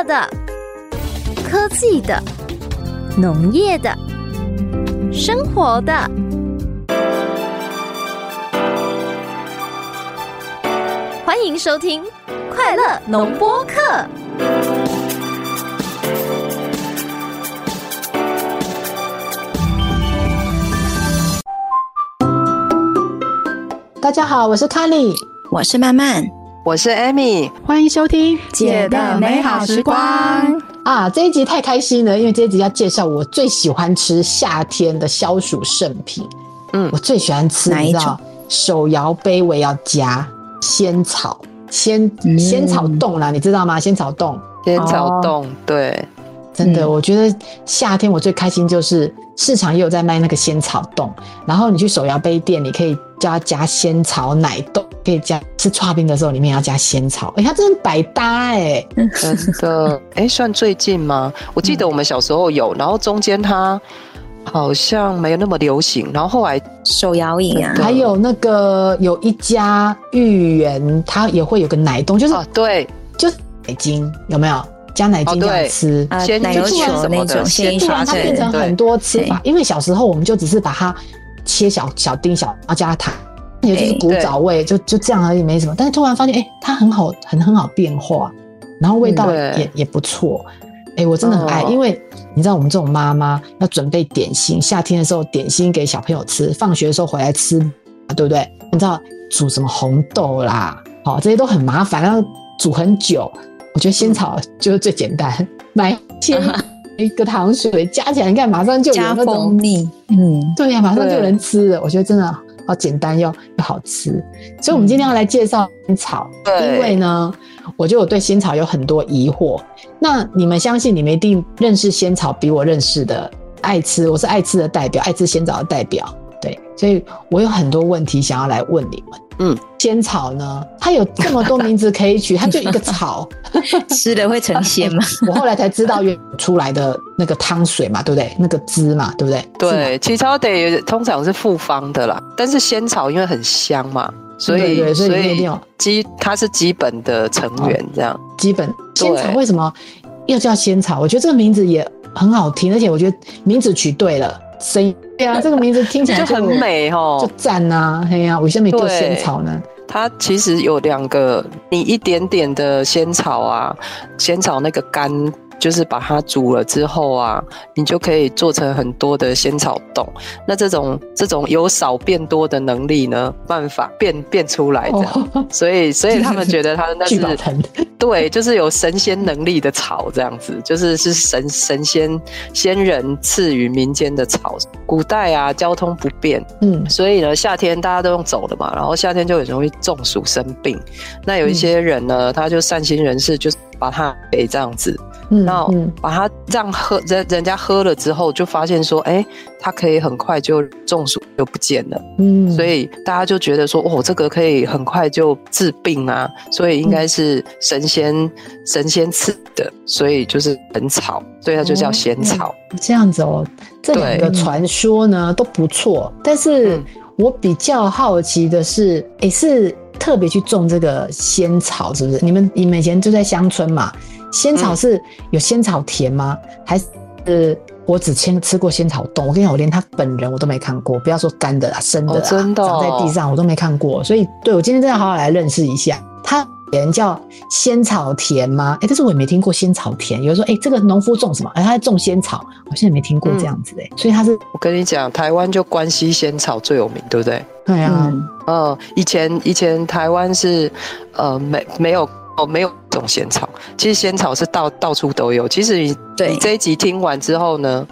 乐的、科技的、农业的、生活的。欢迎收听《快乐农播课》。大家好，我是 k a l i 我是曼曼，我是 Amy，欢迎收听姐的美好时光啊！这一集太开心了，因为这一集要介绍我最喜欢吃夏天的消暑圣品。嗯，我最喜欢吃哪一种？手摇杯我要加仙草，仙仙草冻啦，你知道吗？仙草冻，仙草冻，对。真的，我觉得夏天我最开心就是市场也有在卖那个仙草冻，然后你去手摇杯店，你可以叫他加仙草奶冻，可以加吃刨冰的时候里面要加仙草，哎，它真的百搭哎，真的，哎，算最近吗？我记得我们小时候有，然后中间它好像没有那么流行，然后后来手摇饮啊，还有那个有一家芋圆，它也会有个奶冻，就是对，就是北京有没有？加奶精这样吃，奶油球那种，突然它变成很多吃法。因为小时候我们就只是把它切小小丁小，然后加糖，也就是古早味，就就这样而已，没什么。但是突然发现，哎，它很好，很很好变化，然后味道也也不错。哎，我真的很爱，因为你知道我们这种妈妈要准备点心，夏天的时候点心给小朋友吃，放学的时候回来吃，对不对？你知道煮什么红豆啦，好，这些都很麻烦，要煮很久。我觉得仙草就是最简单，买些一个糖水加起来，你看马上就有那种，嗯，对呀，马上就能吃了。我觉得真的好简单又又好吃，所以我们今天要来介绍仙草，因为呢，我觉得我对仙草有很多疑惑。那你们相信你们一定认识仙草，比我认识的爱吃，我是爱吃的代表，爱吃仙草的代表。对，所以我有很多问题想要来问你们。嗯，仙草呢，它有这么多名字可以取，它就一个草，吃了会成仙吗？我后来才知道，原出来的那个汤水嘛，对不对？那个汁嘛，对不对？对，其实得通常是复方的啦，但是仙草因为很香嘛，所以所以基它是基本的成员这样。基本仙草为什么又叫仙草？我觉得这个名字也很好听，而且我觉得名字取对了，声音。对啊，这个名字听起来就很美哦，就赞呐！嘿呀，为什么没做仙草呢？它其实有两个，你一点点的仙草啊，仙草那个干。就是把它煮了之后啊，你就可以做成很多的仙草冻。那这种这种由少变多的能力呢，办法变变出来的。所以所以他们 觉得它那是对，就是有神仙能力的草这样子，就是是神神仙仙人赐予民间的草。古代啊，交通不便，嗯，所以呢，夏天大家都用走的嘛，然后夏天就很容易中暑生病。那有一些人呢，他就善心人士，就是把它给这样子。然后把它这样喝，人人家喝了之后就发现说，哎，它可以很快就中暑就不见了。嗯，所以大家就觉得说，哦，这个可以很快就治病啊，所以应该是神仙神仙赐的，所以就是很草，所以它就叫仙草。这样子哦，这两个传说呢都不错，但是我比较好奇的是，哎，是特别去种这个仙草，是不是？你们你们以前就在乡村嘛？仙草是有仙草田吗？还是我只先吃过仙草冻？我跟你讲，我连他本人我都没看过，不要说干的啦，生的，真的长在地上我都没看过。所以，对我今天真的好好来认识一下。它人叫仙草田吗？哎，但是我也没听过仙草田。有人说，哎，这个农夫种什么？哎，他在种仙草。我现在没听过这样子哎。所以他是，我跟你讲，台湾就关西仙草最有名，对不对？对啊。嗯，以前以前台湾是呃没没有。哦，没有种仙草，其实仙草是到到处都有。其实你你这一集听完之后呢，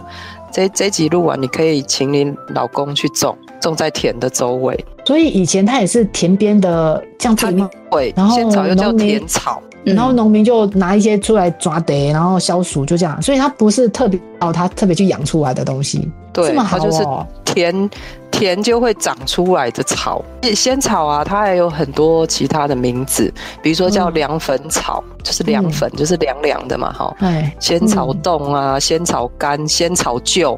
这这一集录完，你可以请你老公去种，种在田的周围。所以以前它也是田边的这样子吗？会，然后仙草又叫田草，然后农民就拿一些出来抓得，然后消暑，就这样。所以它不是特别哦，它特别去养出来的东西，对，它就是田。田就会长出来的草，仙草啊，它还有很多其他的名字，比如说叫凉粉草，就是凉粉，就是凉凉的嘛，哈。仙草冻啊，仙草干，仙草臼，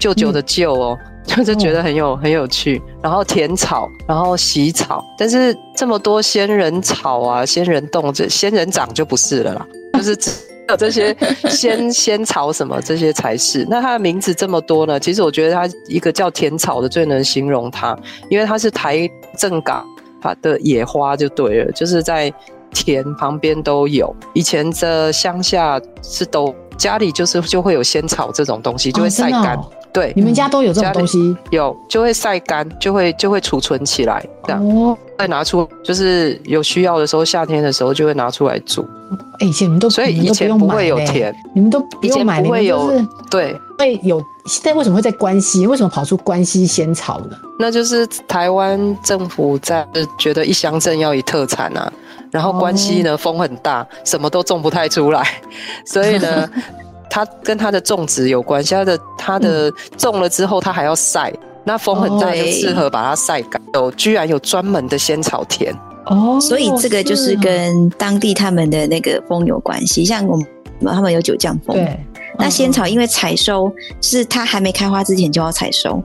舅舅的舅哦，就是觉得很有很有趣。然后甜草，然后喜草，但是这么多仙人草啊，仙人冻，这仙人掌就不是了啦，就是。有这些仙 仙草什么这些才是。那它的名字这么多呢？其实我觉得它一个叫甜草的最能形容它，因为它是台正港它的野花就对了，就是在田旁边都有。以前的乡下是都家里就是就会有仙草这种东西，就会晒干。对，你们家都有这种东西？有，就会晒干，就会就会储存起来，这样哦，再拿出，就是有需要的时候，夏天的时候就会拿出来煮。哎，以前你们都所以以前不会有田，你们都以前不会有对，会有。现在为什么会在关西？为什么跑出关西仙草呢？那就是台湾政府在觉得一乡镇要以特产啊，然后关西呢风很大，什么都种不太出来，所以呢。它跟它的种植有关系，它的它的种了之后，它还要晒，那风很大，就适合把它晒干。有居然有专门的仙草田哦，所以这个就是跟当地他们的那个风有关系。像我们他们有九降风，对。那仙草因为采收是它还没开花之前就要采收，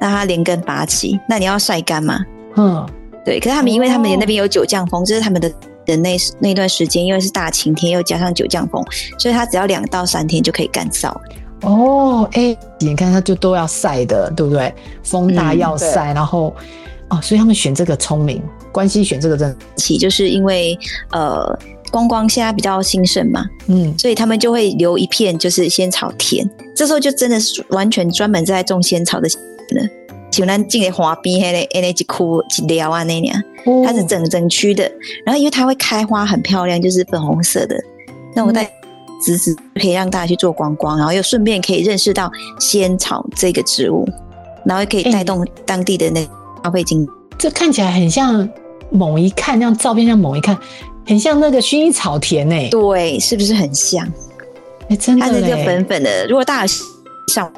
那它连根拔起，那你要晒干嘛？嗯，对。可是他们因为他们那边有九降风，这是他们的。的那那段时间，因为是大晴天，又加上九降风，所以它只要两到三天就可以干燥。哦，哎，你看它就都要晒的，对不对？风大要晒，然后哦，所以他们选这个聪明，关系选这个真起，就是因为呃，观光现在比较兴盛嘛，嗯，所以他们就会留一片就是仙草田，这时候就真的是完全专门在种仙草的人。像咱进的花边迄个 energy 库一条啊那样，它是整整区的。然后因为它会开花很漂亮，就是粉红色的。那我带侄子可以让大家去做观光，然后又顺便可以认识到仙草这个植物，然后也可以带动当地的那消费经这看起来很像，猛一看那样照片，像猛一看，很像那个薰衣草田诶。对，是不是很像？哎，真的，它是个粉粉的。如果大家像。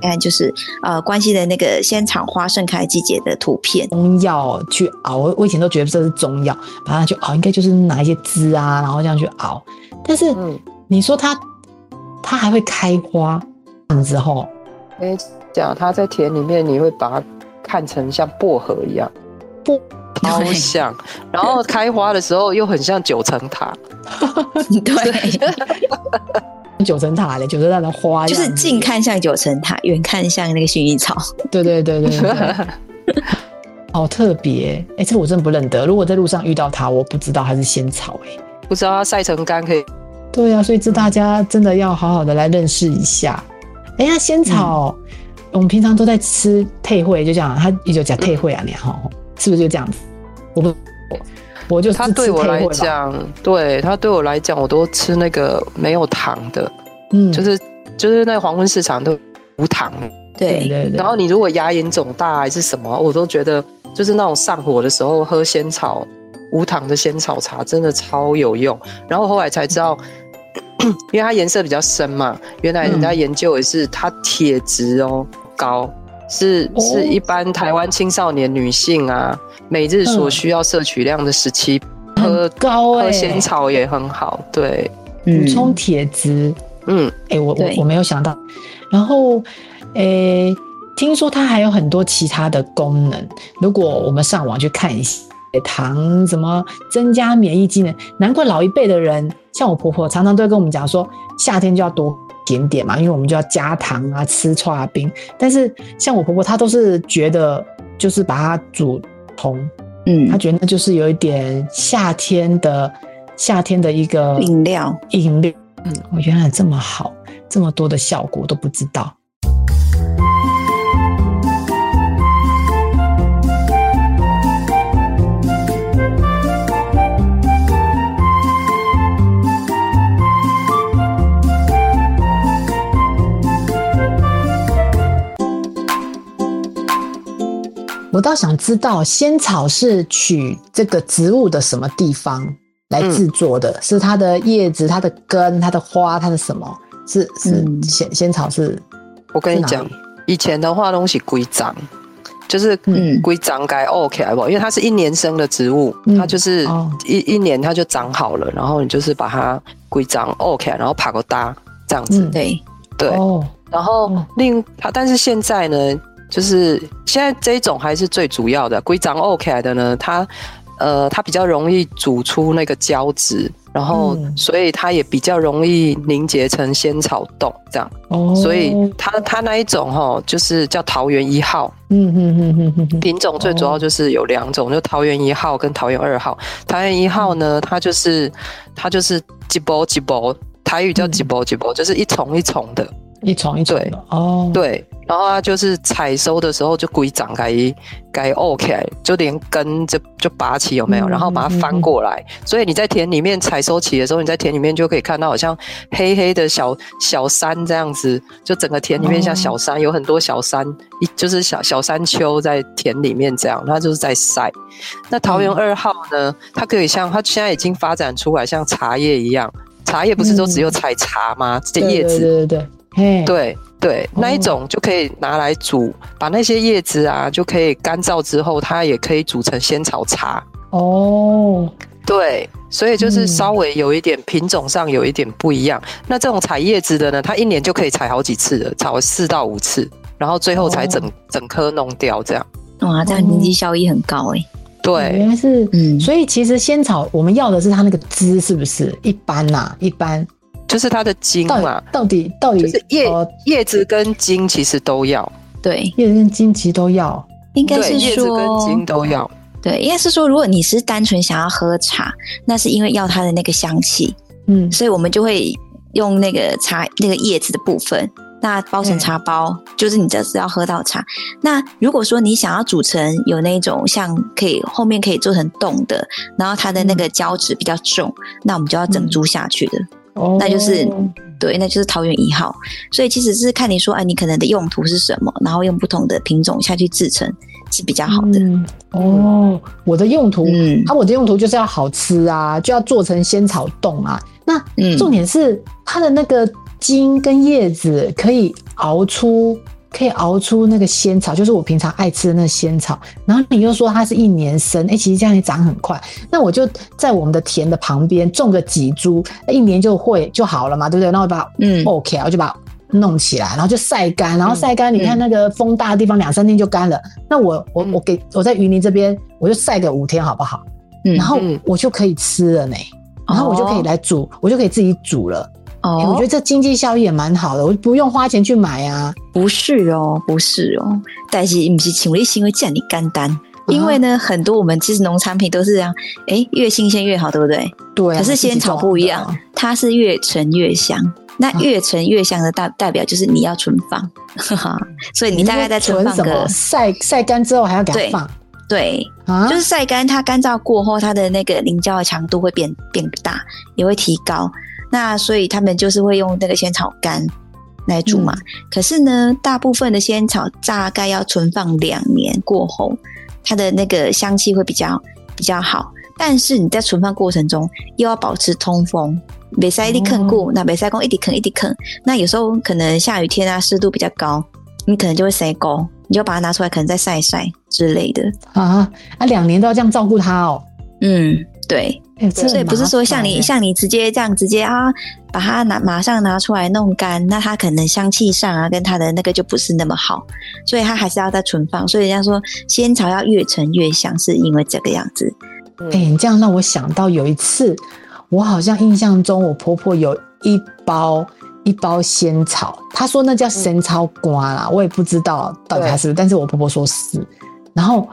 看，就是呃，关系的那个仙草花盛开季节的图片。中药去熬，我我以前都觉得这是中药，把它去熬，应该就是拿一些汁啊，然后这样去熬。但是嗯你说它，它还会开花之后，哎，讲它在田里面，你会把它看成像薄荷一样，不，超像。然后开花的时候又很像九层塔，对。九层塔的九层塔的花，就是近看像九层塔，远看像那个薰衣草。对对对对对，好特别！哎，这我真不认得。如果在路上遇到它，我不知道它是仙草，哎，不知道它晒成干可以。对呀，所以这大家真的要好好的来认识一下。哎，那仙草，我们平常都在吃退会，就这样，它也就讲退会啊，你好，是不是就这样子？我不。我就他对我来讲，对他对我来讲，我都吃那个没有糖的，嗯，就是就是那黄昏市场都无糖，对对。对。然后你如果牙龈肿大还是什么，我都觉得就是那种上火的时候喝仙草无糖的仙草茶真的超有用。然后后来才知道，因为它颜色比较深嘛，原来人家研究也是它铁质哦高，是是一般台湾青少年女性啊。每日所需要摄取量的十七，喝高喝仙草也很好，对，补充铁质。嗯，哎，我我我没有想到。然后，诶，听说它还有很多其他的功能。如果我们上网去看一下，糖什么增加免疫机能？难怪老一辈的人，像我婆婆，常常都会跟我们讲说，夏天就要多点点嘛，因为我们就要加糖啊，吃串冰。但是像我婆婆，她都是觉得，就是把它煮。通，嗯，她觉得那就是有一点夏天的夏天的一个饮料，饮料，嗯，我原来这么好，这么多的效果都不知道。我倒想知道，仙草是取这个植物的什么地方来制作的？是它的叶子、它的根、它的花、它的什么？是是仙仙草是？我跟你讲，以前的话东西规章，就是嗯规长该 OK 不？因为它是一年生的植物，它就是一一年它就长好了，然后你就是把它规长 OK，然后爬个搭这样子。对对，哦然后另它，但是现在呢？就是现在这一种还是最主要的，规章 OK 的呢，它，呃，它比较容易煮出那个胶质，然后所以它也比较容易凝结成仙草冻这样。哦，所以它它那一种哈，就是叫桃园一号。嗯嗯嗯嗯嗯。品种最主要就是有两种，就桃园一号跟桃园二号。桃园一号呢，它就是它就是几波几波，台语叫几波几波，就是一丛一丛的。一丛一丛的哦，对，然后它就是采收的时候就鬼长该该 OK，就连根就就拔起有没有？然后把它翻过来，所以你在田里面采收起的时候，你在田里面就可以看到好像黑黑的小小山这样子，就整个田里面像小山，有很多小山，一就是小小山丘在田里面这样，它就是在晒。那桃园二号呢，它可以像它现在已经发展出来像茶叶一样，茶叶不是都只有采茶吗？这叶子，对对对。对对对，那一种就可以拿来煮，把那些叶子啊，就可以干燥之后，它也可以煮成仙草茶。哦，对，所以就是稍微有一点品种上有一点不一样。那这种采叶子的呢，它一年就可以采好几次的，采四到五次，然后最后才整整颗弄掉这样。哇，这样经济效益很高哎。对，原来是，嗯，所以其实仙草我们要的是它那个汁，是不是？一般呐，一般。就是它的茎嘛，到底到底就是叶叶子跟茎其实都要，对，叶子跟茎其实都要，应该是说叶子跟茎都要，对，应该是说如果你是单纯想要喝茶，那是因为要它的那个香气，嗯，所以我们就会用那个茶那个叶子的部分，那包成茶包，就是你这次要喝到茶。那如果说你想要煮成有那种像可以后面可以做成冻的，然后它的那个胶质比较重，那我们就要整株下去的。那就是对，那就是桃园一号。所以其实是看你说，哎，你可能的用途是什么，然后用不同的品种下去制成是比较好的。哦，我的用途，嗯啊，我的用途就是要好吃啊，就要做成仙草冻啊。那重点是它的那个茎跟叶子可以熬出。可以熬出那个仙草，就是我平常爱吃的那仙草。然后你又说它是一年生，哎，其实这样也长很快。那我就在我们的田的旁边种个几株，一年就会就好了嘛，对不对？那我把嗯，OK，我就把它弄起来，然后就晒干，然后晒干，你看那个风大的地方，两三天就干了。那我我我给我在云林这边，我就晒个五天好不好？嗯，然后我就可以吃了呢，然后我就可以来煮，我就可以自己煮了。哦，我觉得这经济效益也蛮好的，我不用花钱去买啊。不是哦，不是哦，但是不是请问是因为叫你干单？因为呢，很多我们其实农产品都是这样，哎，越新鲜越好，对不对？对。可是仙草不一样，它是越陈越香。那越陈越香的代代表就是你要存放，所以你大概在存放个晒晒干之后还要给它放。对，就是晒干，它干燥过后，它的那个凝胶的强度会变变大，也会提高。那所以他们就是会用那个仙草干来煮嘛。可是呢，大部分的仙草大概要存放两年过后，它的那个香气会比较比较好。但是你在存放过程中又要保持通风，别塞一滴坑过，那别塞工一滴坑一滴坑。那有时候可能下雨天啊，湿度比较高，你可能就会塞沟，你就把它拿出来，可能再晒一晒之类的啊。啊，两年都要这样照顾它哦。嗯，对。所以不是说像你像你直接这样直接啊，把它拿马上拿出来弄干，那它可能香气上啊跟它的那个就不是那么好，所以它还是要再存放。所以人家说仙草要越陈越香，是因为这个样子。哎，你这样让我想到有一次，我好像印象中我婆婆有一包一包仙草，她说那叫仙草瓜啦，我也不知道到底是不是，但是我婆婆说是。然后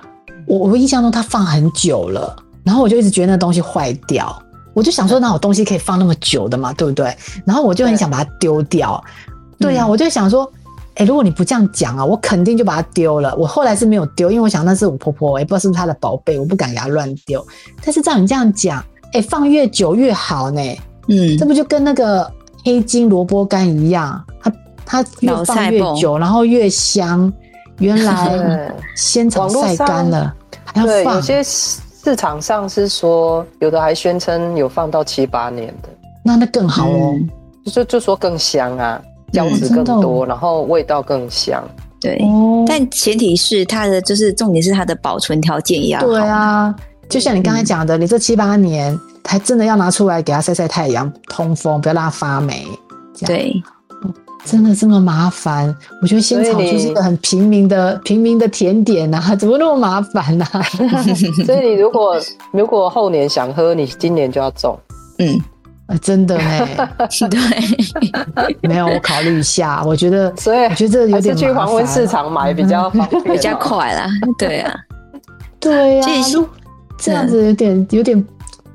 我我印象中她放很久了。然后我就一直觉得那东西坏掉，我就想说，那有东西可以放那么久的嘛，对不对？然后我就很想把它丢掉。对呀，我就想说，哎，如果你不这样讲啊，我肯定就把它丢了。我后来是没有丢，因为我想那是我婆婆，也不知道是不是她的宝贝，我不敢给她乱丢。但是照你这样讲，哎，放越久越好呢。嗯，这不就跟那个黑金萝卜干一样，它它越放越久，然后越香。原来 仙草晒干了还要放。市场上是说，有的还宣称有放到七八年的，那那更好哦，就就说更香啊，胶质更多，然后味道更香。对，但前提是它的就是重点是它的保存条件也要好。对啊，就像你刚才讲的，你这七八年还真的要拿出来给它晒晒太阳、通风，不要让它发霉。对。真的这么麻烦？我觉得仙草就是一个很平民的平民的甜点呐，怎么那么麻烦呢？所以你如果如果后年想喝，你今年就要种。嗯，真的哎，对，没有我考虑一下，我觉得，所以我觉得有点去黄昏市场买比较比较快啦，对啊，对呀，这样子有点有点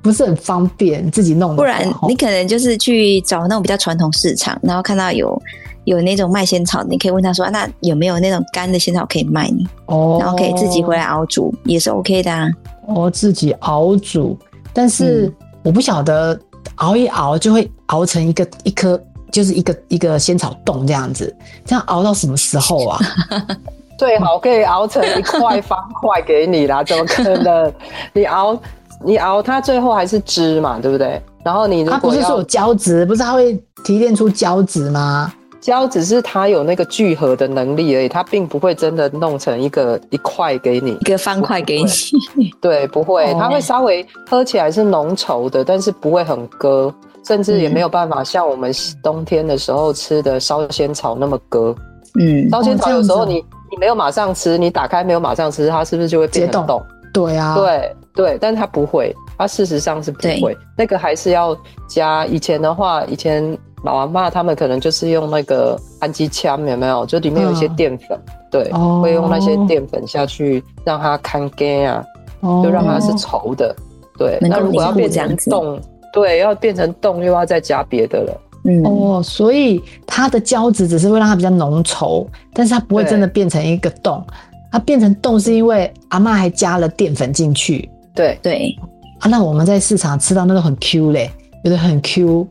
不是很方便，自己弄，不然你可能就是去找那种比较传统市场，然后看到有有那种卖仙草，你可以问他说，那有没有那种干的仙草可以卖你？哦，然后可以自己回来熬煮，也是 OK 的啊。哦，自己熬煮，但是我不晓得。熬一熬就会熬成一个一颗，就是一个一个仙草冻这样子，这样熬到什么时候啊？最好可以熬成一块方块给你啦，怎么可能？你熬你熬它最后还是汁嘛，对不对？然后你它不是说有胶质，不是它会提炼出胶质吗？胶只是它有那个聚合的能力而已，它并不会真的弄成一个一块给你，一个方块给你。对，不会，它会稍微喝起来是浓稠的，但是不会很割，甚至也没有办法像我们冬天的时候吃的烧仙草那么割。嗯，烧仙草有时候你你没有马上吃，你打开没有马上吃，它是不是就会变冻？对啊，对对，但是它不会，它事实上是不会，那个还是要加。以前的话，以前。老阿妈他们可能就是用那个氨基枪，有没有？就里面有一些淀粉，对，会用那些淀粉下去让它看干啊，就让它是稠的。对，那如果要变成冻，对，要变成冻又要再加别的了。嗯哦，所以它的胶质只是会让它比较浓稠，但是它不会真的变成一个冻。它变成冻是因为阿妈还加了淀粉进去。对。对。啊，那我们在市场吃到那个很 Q 嘞，有的很 Q。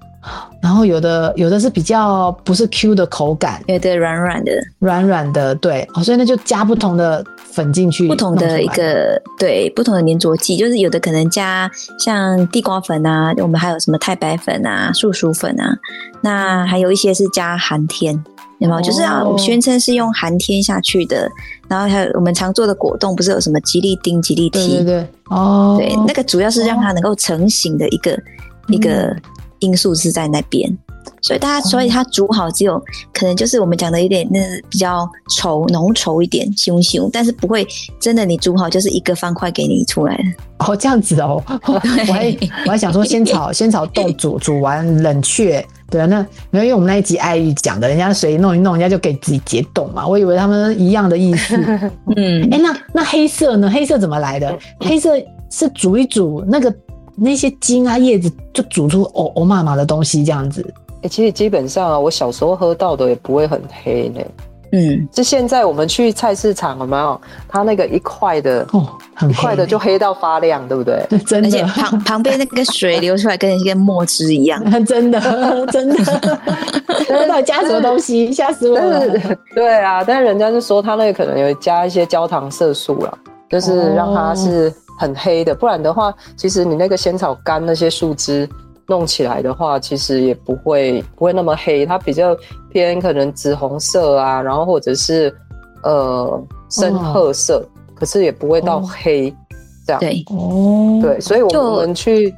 然后有的有的是比较不是 Q 的口感，有的软软的，软软的，对，哦，所以那就加不同的粉进去，不同的一个对不同的粘着剂，就是有的可能加像地瓜粉啊，我们还有什么太白粉啊、素薯粉啊，那还有一些是加寒天，有没有？就是啊，宣称是用寒天下去的，然后还有我们常做的果冻，不是有什么吉利丁、吉利 T？对对对，哦，对，那个主要是让它能够成型的一个一个。因素是在那边，所以大家，所以它煮好只有可能就是我们讲的有点那比较稠浓稠一点，凶凶，但是不会真的你煮好就是一个方块给你出来。哦，这样子哦，我还我还想说先炒先炒冻煮煮完冷却，对啊，那没有因为我们那一集爱玉讲的，人家水弄一弄，人家就给自己解冻嘛，我以为他们一样的意思。嗯，哎，那那黑色呢？黑色怎么来的？黑色是煮一煮那个。那些茎啊叶子就煮出哦哦嘛嘛的东西这样子，哎，其实基本上啊，我小时候喝到的也不会很黑呢。嗯，就现在我们去菜市场有没有？它那个一块的哦，很快的就黑到发亮，对不对？真的，而且旁旁边那个水流出来跟一个墨汁一样，真 的真的。到底加什么东西？吓死我了！对啊，但是人家就说它那个可能有加一些焦糖色素了，就是让它是。很黑的，不然的话，其实你那个仙草干那些树枝弄起来的话，其实也不会不会那么黑，它比较偏可能紫红色啊，然后或者是呃深褐色，可是也不会到黑这样。对哦，对，所以我们去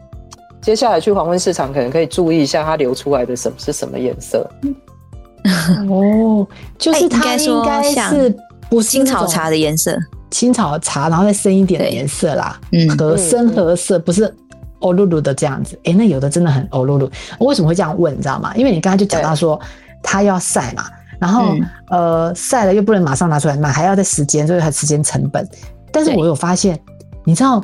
接下来去黄昏市场，可能可以注意一下它流出来的什是什么颜色。哦，就是它应该是不青草茶的颜色。青草茶，然后再深一点的颜色啦，嗯，和深褐色不是欧露露的这样子，哎，那有的真的很欧露露。我为什么会这样问，你知道吗？因为你刚才就讲到说，它要晒嘛，然后呃晒了又不能马上拿出来卖，还要在时间，就是它时间成本。但是我有发现，你知道，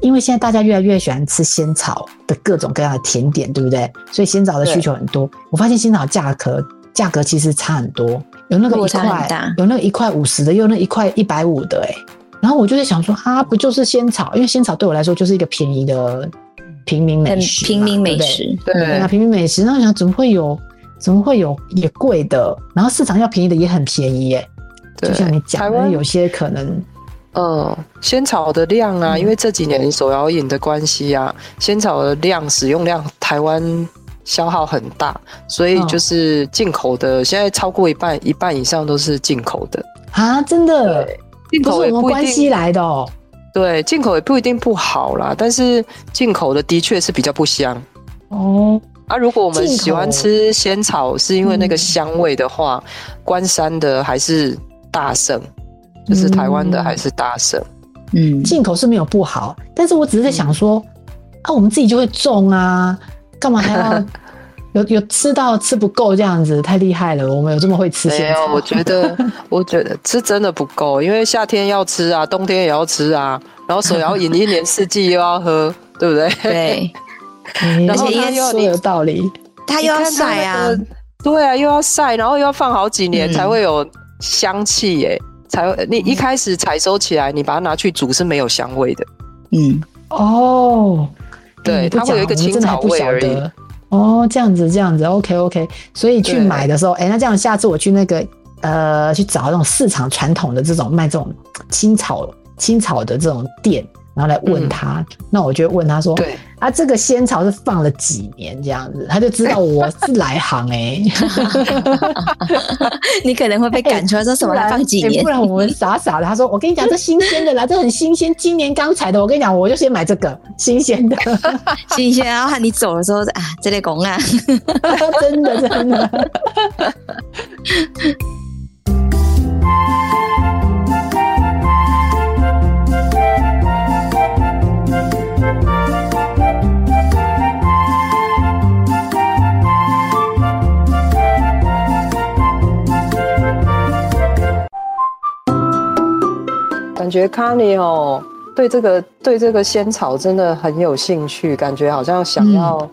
因为现在大家越来越喜欢吃仙草的各种各样的甜点，对不对？所以仙草的需求很多。我发现仙草价格价格其实差很多。有那个一块，有那个一块五十的，有那一块一百五的，哎，然后我就在想说，啊，不就是仙草？因为仙草对我来说就是一个便宜的平民美食，平民美食，对啊，平民美食。那我想，怎么会有，怎么会有也贵的？然后市场要便宜的也很便宜，耶。就像你讲的，有些可能，嗯，仙草的量啊，因为这几年手摇饮的关系啊，仙草的量使用量，台湾。消耗很大，所以就是进口的，现在超过一半，一半以上都是进口的啊！真的，进口也不关系来的哦。对，进口也不一定不好啦，但是进口的的确是比较不香哦。啊，如果我们喜欢吃仙草，是因为那个香味的话，关山的还是大胜，就是台湾的还是大胜。嗯，进口是没有不好，但是我只是在想说，啊，我们自己就会种啊。干嘛还要 有有吃到吃不够这样子？太厉害了，我们有这么会吃？没有，我觉得 我觉得吃真的不够，因为夏天要吃啊，冬天也要吃啊，然后水要饮，一年四季又要喝，对不对？对。然后他又有道理，他又要晒啊，对啊，又要晒，然后又要放好几年才会有香气耶，才会你一开始采收起来，你把它拿去煮是没有香味的。嗯，哦，对，它会有一个青草味而已。哦，这样子，这样子，OK OK。所以去买的时候，哎，那这样下次我去那个呃，去找那种市场传统的这种卖这种青草青草的这种店。然后来问他，那我就问他说：“对啊，这个仙草是放了几年这样子？”他就知道我是来行哎。你可能会被赶出来说什么？放几年？不然我们傻傻的。他说：“我跟你讲，这新鲜的啦，这很新鲜，今年刚采的。我跟你讲，我就先买这个新鲜的，新鲜。然后你走的时候啊，这类拱啊，真的真的。”觉卡尼哦，对这个对这个仙草真的很有兴趣，感觉好像想要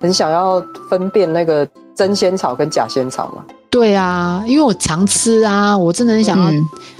很想要分辨那个真仙草跟假仙草嘛。对啊，因为我常吃啊，我真的很想要。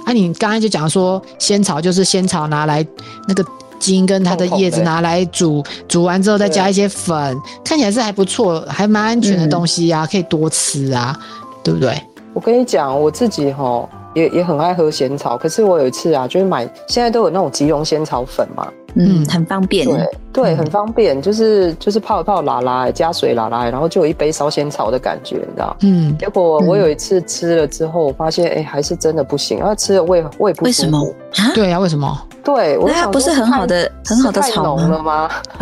啊，你刚才就讲说仙草就是仙草拿来那个茎跟它的叶子拿来煮，煮完之后再加一些粉，看起来是还不错，还蛮安全的东西啊，可以多吃啊，对不对？我跟你讲，我自己哈。也也很爱喝仙草，可是我有一次啊，就是买现在都有那种即溶仙草粉嘛，嗯，很方便，对对，很方便，就是就是泡一泡拉拉，加水拉拉，然后就有一杯烧仙草的感觉，你知道？嗯，结果我有一次吃了之后，发现哎，还是真的不行，然后吃了胃胃不舒服。为什么？对啊，为什么？对，我它不是很好的很好的草了吗？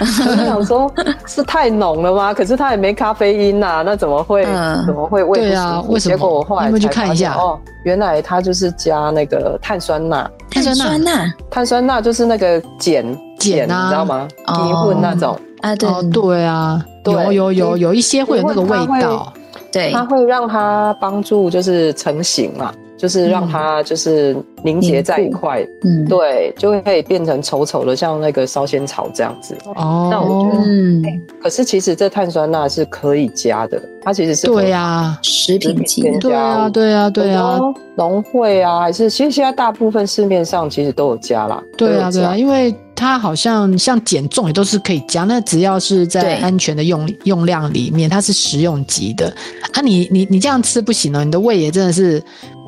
我想说，是太浓了吗？可是它也没咖啡因呐，那怎么会怎么会胃不舒服？结果我后来去看一下哦，原来它就是加那个碳酸钠，碳酸钠，碳酸钠就是那个碱碱，你知道吗？低混那种啊，对对啊，有有有有一些会有那个味道，对，它会让它帮助就是成型嘛。就是让它就是凝结在一块，嗯，对，就会可以变成丑丑的，像那个烧仙草这样子。哦，那我觉得，嗯，可是其实这碳酸钠是可以加的，它其实是对呀，食品级，对啊，对啊，对啊，农会啊，还是其实现在大部分市面上其实都有加啦。对啊，对啊，因为它好像像减重也都是可以加，那只要是在安全的用用量里面，它是食用级的啊。你你你这样吃不行哦，你的胃也真的是。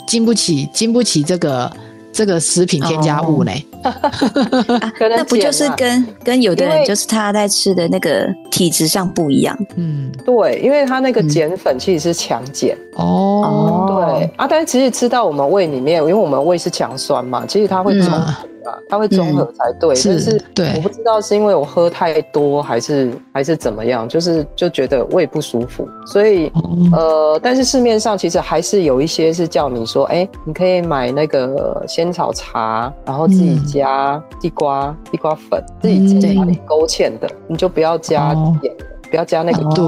经不起，经不起这个这个食品添加物呢？那不就是跟跟有的人就是他在吃的那个体质上不一样？嗯，对，因为他那个碱粉其实是强碱。哦，对。啊，但是其实吃到我们胃里面，因为我们胃是强酸嘛，其实它会中。它会综合才对，但是我不知道是因为我喝太多还是还是怎么样，就是就觉得胃不舒服，所以呃，但是市面上其实还是有一些是叫你说，哎，你可以买那个仙草茶，然后自己加地瓜地瓜粉，自己自己勾芡的，你就不要加盐，不要加那个对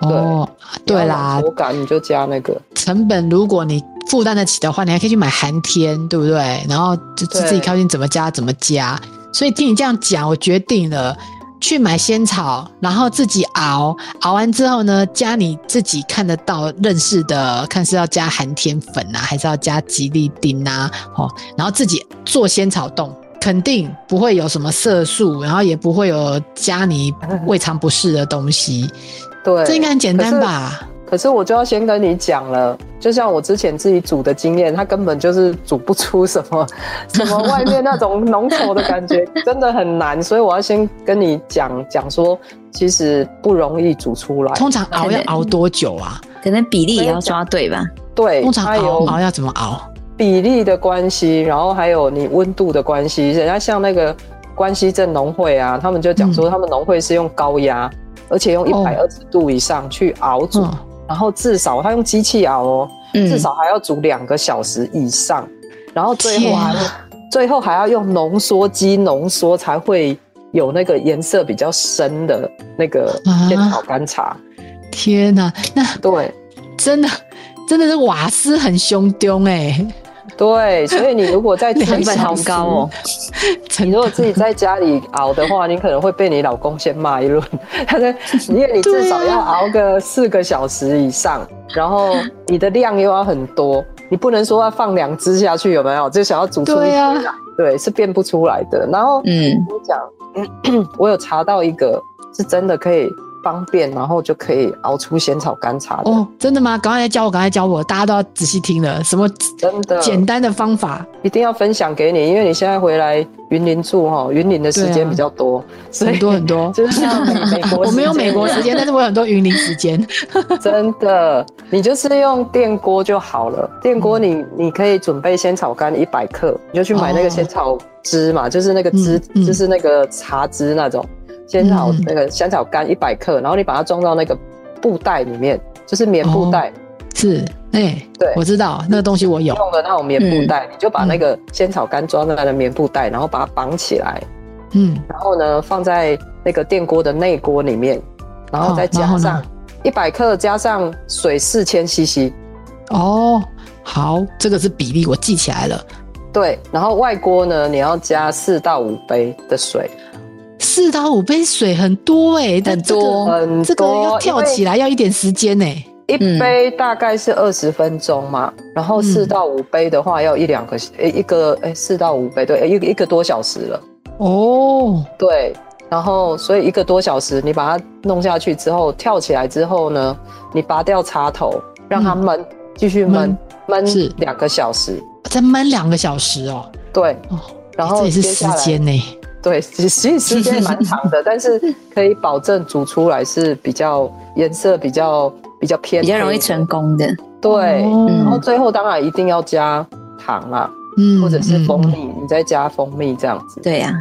对对啦，口感你就加那个成本，如果你。负担得起的话，你还可以去买寒天，对不对？然后就自己靠近怎么加怎么加。所以听你这样讲，我决定了去买仙草，然后自己熬。熬完之后呢，加你自己看得到、认识的，看是要加寒天粉啊，还是要加吉利丁啊？哦，然后自己做仙草冻，肯定不会有什么色素，然后也不会有加你胃肠不适的东西。对，这应该很简单吧？可是我就要先跟你讲了，就像我之前自己煮的经验，它根本就是煮不出什么 什么外面那种浓稠的感觉，真的很难。所以我要先跟你讲讲说，其实不容易煮出来。通常熬要熬多久啊？可能比例也要抓对吧？对，通常熬熬要怎么熬？比例的关系，然后还有你温度的关系。人家像那个关西镇农会啊，他们就讲说，他们农会是用高压，而且用一百二十度以上去熬煮。然后至少他用机器熬哦，至少还要煮两个小时以上，然后最后还最后还要用浓缩机浓缩才会有那个颜色比较深的那个仙草干茶。天哪，那对，真的真的是瓦斯很凶凶哎。对，所以你如果在 成本好高哦。你如果自己在家里熬的话，你可能会被你老公先骂一轮。他说，因为你至少要熬个四个小时以上，然后你的量又要很多，你不能说要放两只下去，有没有？就想要煮出一呀，对，是变不出来的。然后，嗯，我讲，我有查到一个是真的可以。方便，然后就可以熬出仙草干茶哦，真的吗？赶快来教我，赶快教我，大家都要仔细听了。什么真的简单的方法，一定要分享给你，因为你现在回来云林住哈，云林的时间比较多，很多很多，就是像美国，我没有美国时间，但是我有很多云林时间。真的，你就是用电锅就好了。电锅你你可以准备仙草干一百克，你就去买那个仙草汁嘛，就是那个汁，就是那个茶汁那种。仙草那个仙草干一百克，然后你把它装到那个布袋里面，就是棉布袋。是，哎，对，我知道那个东西我有用的那种棉布袋，你就把那个仙草干装在那个棉布袋，然后把它绑起来。嗯，然后呢，放在那个电锅的内锅里面，然后再加上一百克，加上水四千 CC。哦，好，这个是比例，我记起来了。对，然后外锅呢，你要加四到五杯的水。四到五杯水很多哎，很多很多，这个要跳起来要一点时间呢。一杯大概是二十分钟嘛，然后四到五杯的话要一两个，诶，一个诶，四到五杯对，一一个多小时了。哦，对，然后所以一个多小时，你把它弄下去之后，跳起来之后呢，你拔掉插头，让它焖，继续焖，焖两个小时，再焖两个小时哦。对，然后这也是时间呢。对，其实时间蛮长的，但是可以保证煮出来是比较颜色比较比较偏，比较容易成功的。对，然后最后当然一定要加糖啦，嗯，或者是蜂蜜，你再加蜂蜜这样子。对呀，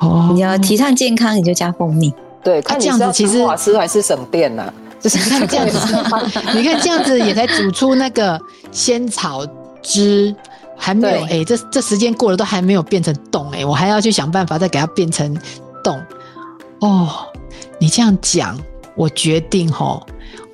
哦，你要提倡健康，你就加蜂蜜。对，看这样子其实吃还是省电呢。就是看这样子，你看这样子也才煮出那个仙草汁。还没有哎，这这时间过了都还没有变成洞哎，我还要去想办法再给它变成洞哦。你这样讲，我决定吼，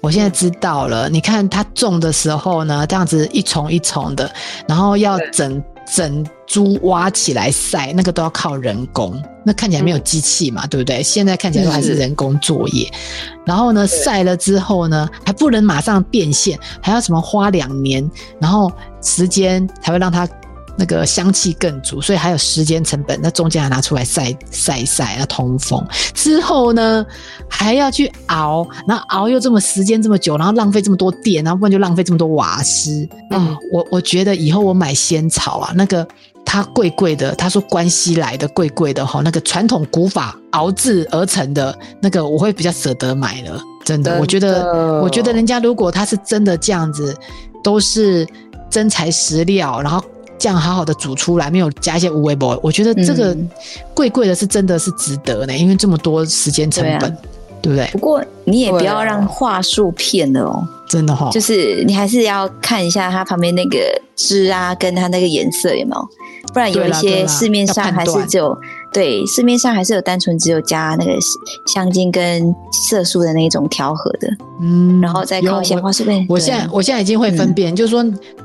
我现在知道了。你看它种的时候呢，这样子一丛一丛的，然后要整整株挖起来晒，那个都要靠人工。那看起来没有机器嘛，对不对？现在看起来都还是人工作业。然后呢，晒了之后呢，还不能马上变现，还要什么花两年，然后时间才会让它那个香气更足，所以还有时间成本。那中间还拿出来晒晒晒，要通风。之后呢，还要去熬，然后熬又这么时间这么久，然后浪费这么多电，然后不然就浪费这么多瓦斯。嗯，我我觉得以后我买仙草啊，那个。它贵贵的，他说关西来的贵贵的哈，那个传统古法熬制而成的那个，我会比较舍得买了。真的，我觉得，我觉得人家如果他是真的这样子，都是真材实料，然后这样好好的煮出来，没有加一些无味博，我觉得这个贵贵的是真的是值得呢，因为这么多时间成本，对不对？不过你也不要让话术骗了哦，真的哈，就是你还是要看一下它旁边那个汁啊，跟它那个颜色有没有。不然有一些市面上还是只有对市面上还是有单纯只有加那个香精跟色素的那种调和的，嗯，然后再靠鲜花素。我现在我现在已经会分辨，就是说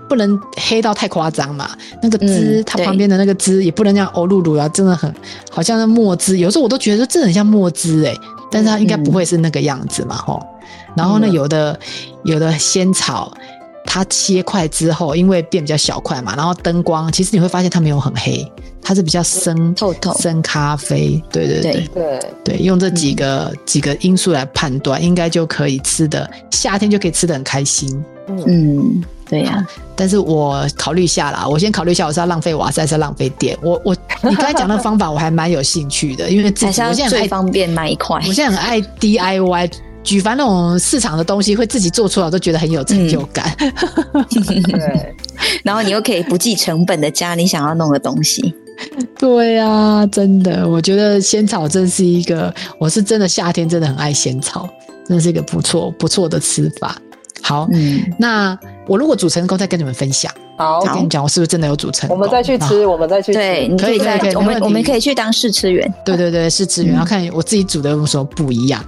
不能黑到太夸张嘛。那个汁它旁边的那个汁也不能这样欧露露啊，真的很好像是墨汁。有时候我都觉得说这很像墨汁哎，但是它应该不会是那个样子嘛吼。然后呢，有的有的仙草。它切块之后，因为变比较小块嘛，然后灯光其实你会发现它没有很黑，它是比较深透透深咖啡。对对对对对，用这几个几个因素来判断，应该就可以吃的夏天就可以吃的很开心。嗯，对呀。但是我考虑一下啦，我先考虑一下，我是要浪费瓦斯还是浪费电？我我你刚才讲的方法我还蛮有兴趣的，因为 还是要最方便买一块。我现在很爱 DIY。举凡那种市场的东西，会自己做出来，都觉得很有成就感。对，然后你又可以不计成本的加你想要弄的东西。对啊，真的，我觉得仙草真是一个，我是真的夏天真的很爱仙草，真的是一个不错不错的吃法。好，嗯，那我如果煮成功，再跟你们分享。好，再跟你讲，我是不是真的有煮成功我们再去吃，我们再去吃。对，可以可以，我们我们可以去当试吃员。对对对，试吃员要看我自己煮的有什么不一样。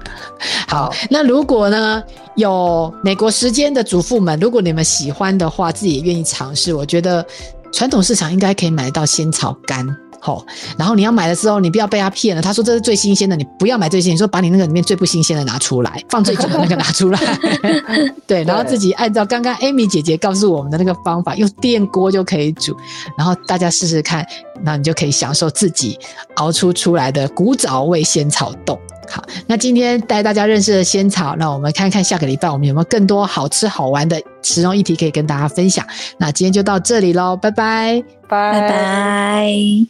好，那如果呢有美国时间的主妇们，如果你们喜欢的话，自己也愿意尝试，我觉得传统市场应该可以买到仙草干。好，然后你要买的时候，你不要被他骗了。他说这是最新鲜的，你不要买最新。你说把你那个里面最不新鲜的拿出来，放最久的那个拿出来。对，然后自己按照刚刚 Amy 姐姐告诉我们的那个方法，用电锅就可以煮。然后大家试试看，那你就可以享受自己熬出出来的古早味仙草冻。好，那今天带大家认识了仙草，那我们看看下个礼拜我们有没有更多好吃好玩的食用议题可以跟大家分享。那今天就到这里喽，拜拜，拜拜。